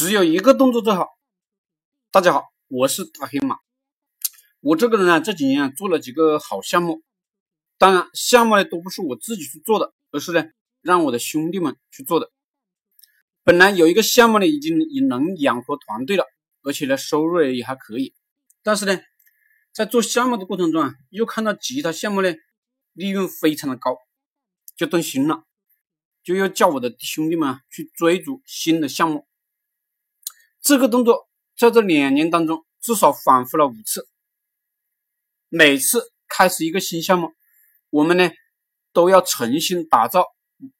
只有一个动作最好。大家好，我是大黑马。我这个人啊，这几年啊做了几个好项目，当然项目呢都不是我自己去做的，而是呢让我的兄弟们去做的。本来有一个项目呢，已经也能养活团队了，而且呢收入也还可以。但是呢，在做项目的过程中啊，又看到其他项目呢利润非常的高，就动心了，就要叫我的兄弟们啊去追逐新的项目。这个动作在这两年当中至少反复了五次。每次开始一个新项目，我们呢都要重新打造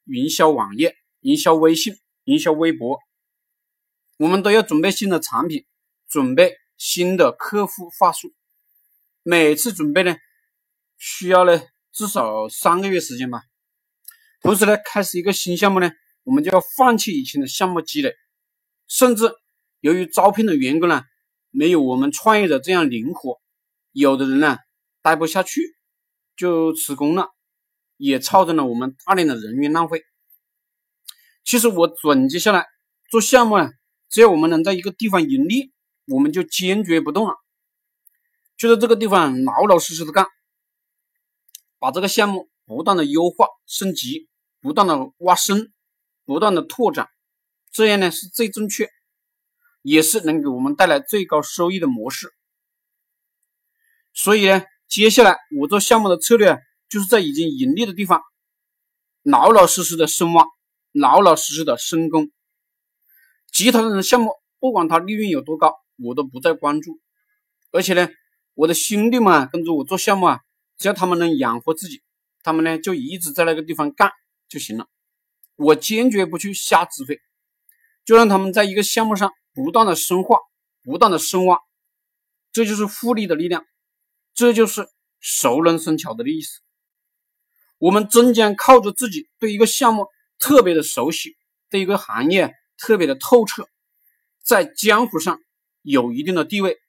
营销网页、营销微信、营销微博，我们都要准备新的产品，准备新的客户话术。每次准备呢需要呢至少三个月时间吧。同时呢，开始一个新项目呢，我们就要放弃以前的项目积累，甚至。由于招聘的员工呢，没有我们创业者这样灵活，有的人呢待不下去就辞工了，也造成了我们大量的人员浪费。其实我总结下来，做项目啊，只要我们能在一个地方盈利，我们就坚决不动了，就在这个地方老老实实的干，把这个项目不断的优化升级，不断的挖深，不断的拓展，这样呢是最正确。也是能给我们带来最高收益的模式，所以呢，接下来我做项目的策略啊，就是在已经盈利的地方，老老实实的深挖，老老实实的深耕。其他的项目，不管它利润有多高，我都不再关注。而且呢，我的兄弟们跟着我做项目啊，只要他们能养活自己，他们呢就一直在那个地方干就行了。我坚决不去瞎指挥，就让他们在一个项目上。不断的深化，不断的深挖，这就是复利的力量，这就是熟能生巧的意思。我们终将靠着自己对一个项目特别的熟悉，对一个行业特别的透彻，在江湖上有一定的地位，